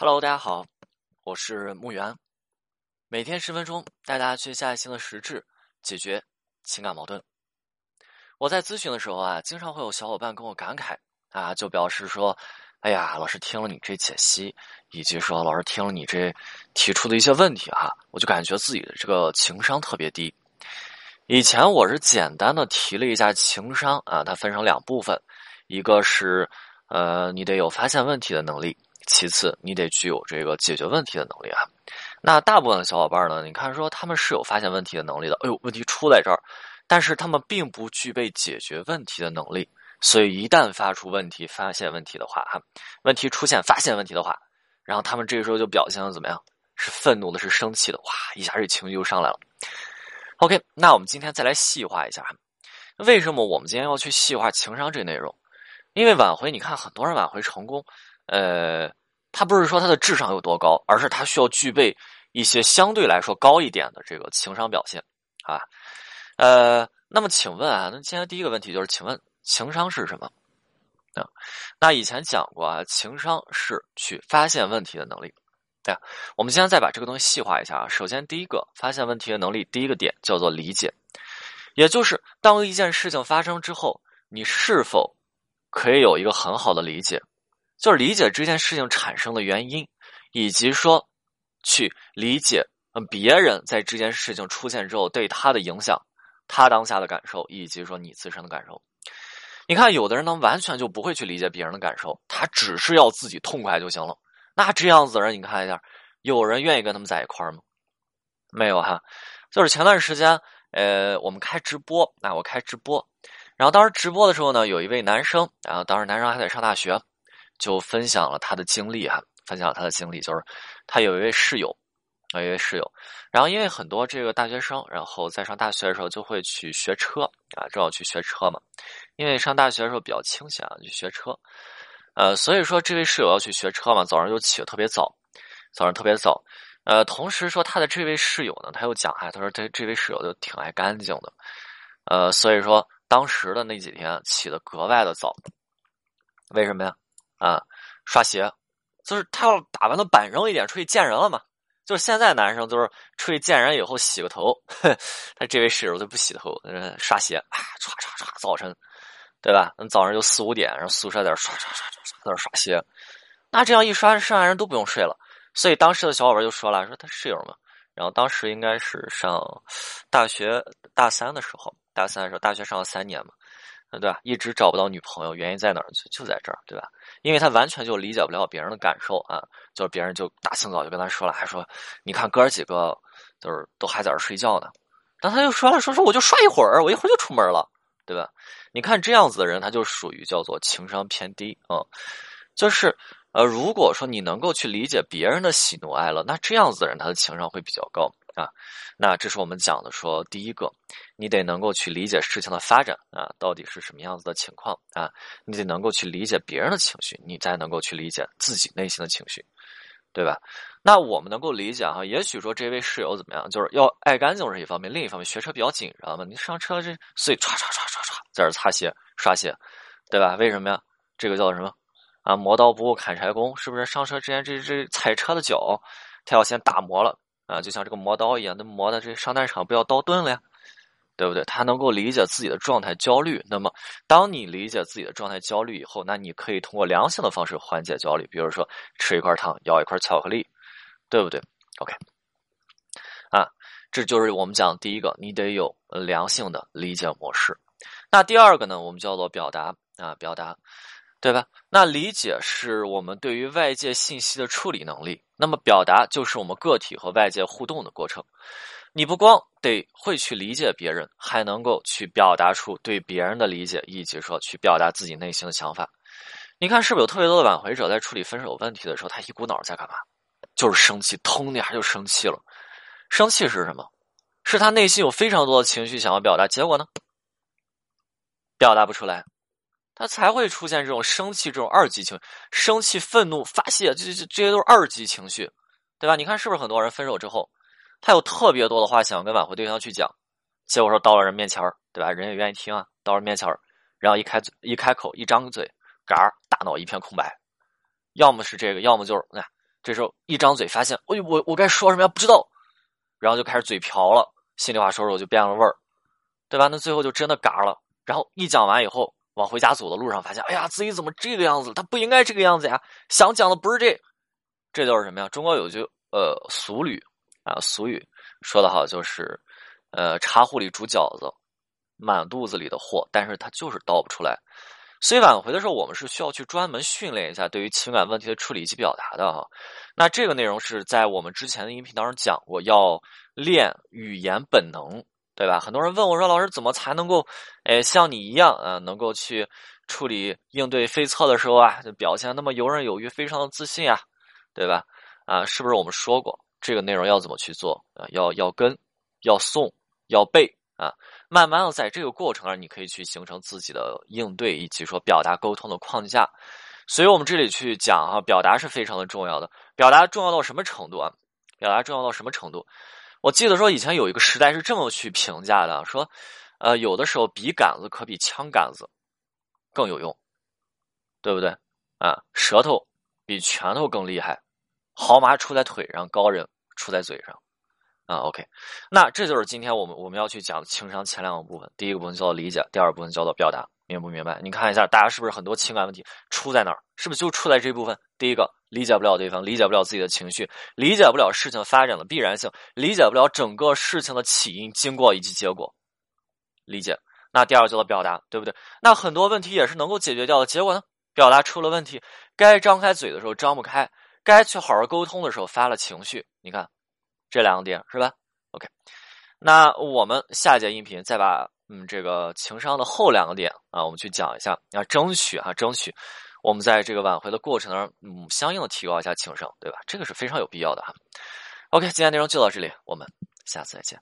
Hello，大家好，我是木源，每天十分钟带大家去下新的实质，解决情感矛盾。我在咨询的时候啊，经常会有小伙伴跟我感慨啊，就表示说：“哎呀，老师听了你这解析，以及说老师听了你这提出的一些问题哈，我就感觉自己的这个情商特别低。以前我是简单的提了一下情商啊，它分成两部分，一个是呃，你得有发现问题的能力。”其次，你得具有这个解决问题的能力啊。那大部分的小伙伴呢，你看说他们是有发现问题的能力的。哎呦，问题出在这儿，但是他们并不具备解决问题的能力。所以一旦发出问题、发现问题的话，哈，问题出现、发现问题的话，然后他们这个时候就表现的怎么样？是愤怒的，是生气的，哇，一下这情绪就上来了。OK，那我们今天再来细化一下，为什么我们今天要去细化情商这内容？因为挽回，你看很多人挽回成功，呃。他不是说他的智商有多高，而是他需要具备一些相对来说高一点的这个情商表现，啊，呃，那么请问啊，那今天第一个问题就是，请问情商是什么？啊，那以前讲过啊，情商是去发现问题的能力。对，我们今天再把这个东西细化一下啊。首先，第一个发现问题的能力，第一个点叫做理解，也就是当一件事情发生之后，你是否可以有一个很好的理解。就是理解这件事情产生的原因，以及说去理解嗯别人在这件事情出现之后对他的影响，他当下的感受，以及说你自身的感受。你看，有的人呢完全就不会去理解别人的感受，他只是要自己痛快就行了。那这样子的人，你看一下，有人愿意跟他们在一块儿吗？没有哈。就是前段时间，呃，我们开直播，那我开直播，然后当时直播的时候呢，有一位男生，然后当时男生还在上大学。就分享了他的经历哈，分享了他的经历，就是他有一位室友，有一位室友，然后因为很多这个大学生，然后在上大学的时候就会去学车啊，正好去学车嘛，因为上大学的时候比较清闲啊，去学车，呃，所以说这位室友要去学车嘛，早上就起得特别早，早上特别早，呃，同时说他的这位室友呢，他又讲啊，他说这这位室友就挺爱干净的，呃，所以说当时的那几天起得格外的早，为什么呀？啊，刷鞋，就是他要打扮的板正一点出去见人了嘛。就是现在男生都是出去见人以后洗个头，他这位室友都不洗头，刷鞋啊，刷刷刷，早晨，对吧？那早上就四五点，然后宿舍在那刷刷刷刷刷，在那刷鞋。那这样一刷，剩下人都不用睡了。所以当时的小伙伴就说了，说他室友嘛。然后当时应该是上大学大三的时候，大三的时候，大学上了三年嘛。对吧？一直找不到女朋友，原因在哪儿？就就在这儿，对吧？因为他完全就理解不了别人的感受啊，就是别人就大清早就跟他说了，还说你看哥儿几个就是都还在这睡觉呢，但他就说了，说说我就刷一会儿，我一会儿就出门了，对吧？你看这样子的人，他就属于叫做情商偏低啊，就是呃，如果说你能够去理解别人的喜怒哀乐，那这样子的人他的情商会比较高。啊，那这是我们讲的，说第一个，你得能够去理解事情的发展啊，到底是什么样子的情况啊，你得能够去理解别人的情绪，你才能够去理解自己内心的情绪，对吧？那我们能够理解哈，也许说这位室友怎么样，就是要爱干净是一方面，另一方面学车比较紧张嘛，你上车这所以唰唰唰唰唰在这擦鞋刷鞋，对吧？为什么呀？这个叫什么啊？磨刀不误砍柴工，是不是？上车之前这这踩车的脚，他要先打磨了。啊，就像这个磨刀一样，那磨的这上战场不要刀钝了呀，对不对？他能够理解自己的状态焦虑。那么，当你理解自己的状态焦虑以后，那你可以通过良性的方式缓解焦虑，比如说吃一块糖，咬一块巧克力，对不对？OK，啊，这就是我们讲第一个，你得有良性的理解模式。那第二个呢，我们叫做表达啊，表达。对吧？那理解是我们对于外界信息的处理能力，那么表达就是我们个体和外界互动的过程。你不光得会去理解别人，还能够去表达出对别人的理解，以及说去表达自己内心的想法。你看，是不是有特别多的挽回者在处理分手问题的时候，他一股脑在干嘛？就是生气，通的下就生气了。生气是什么？是他内心有非常多的情绪想要表达，结果呢，表达不出来。他才会出现这种生气、这种二级情绪，生气、愤怒、发泄，这这这些都是二级情绪，对吧？你看是不是很多人分手之后，他有特别多的话想跟挽回对象去讲，结果说到了人面前对吧？人也愿意听啊，到人面前然后一开嘴、一开口、一张嘴，嘎，大脑一片空白，要么是这个，要么就是哎，这时候一张嘴发现，哎，我我该说什么呀？不知道，然后就开始嘴瓢了，心里话说说就变了味儿，对吧？那最后就真的嘎了。然后一讲完以后，往回家走的路上发现，哎呀，自己怎么这个样子？他不应该这个样子呀！想讲的不是这，这就是什么呀？中国有句呃俗语啊，俗语说的好，就是呃茶壶里煮饺子，满肚子里的货，但是他就是倒不出来。所以挽回的时候，我们是需要去专门训练一下对于情感问题的处理以及表达的哈。那这个内容是在我们之前的音频当中讲过，要练语言本能，对吧？很多人问我说：“老师，怎么才能够，哎，像你一样啊，能够去处理应对非测的时候啊，就表现那么游刃有余，非常的自信啊，对吧？啊，是不是我们说过这个内容要怎么去做啊？要要跟，要送，要背。”啊，慢慢的在这个过程上，你可以去形成自己的应对以及说表达沟通的框架。所以我们这里去讲哈，表达是非常的重要的。表达重要到什么程度啊？表达重要到什么程度？我记得说以前有一个时代是这么去评价的，说，呃，有的时候笔杆子可比枪杆子更有用，对不对？啊，舌头比拳头更厉害，好马出在腿上，高人出在嘴上。啊，OK，那这就是今天我们我们要去讲情商前两个部分。第一个部分叫做理解，第二个部分叫做表达，明不明白？你看一下，大家是不是很多情感问题出在哪儿？是不是就出在这部分？第一个，理解不了对方，理解不了自己的情绪，理解不了事情发展的必然性，理解不了整个事情的起因、经过以及结果。理解。那第二个叫做表达，对不对？那很多问题也是能够解决掉的。结果呢？表达出了问题，该张开嘴的时候张不开，该去好好沟通的时候发了情绪。你看。这两个点是吧？OK，那我们下节音频再把嗯这个情商的后两个点啊，我们去讲一下，要争取哈，争取我们在这个挽回的过程当中，嗯，相应的提高一下情商，对吧？这个是非常有必要的哈。OK，今天内容就到这里，我们下次再见。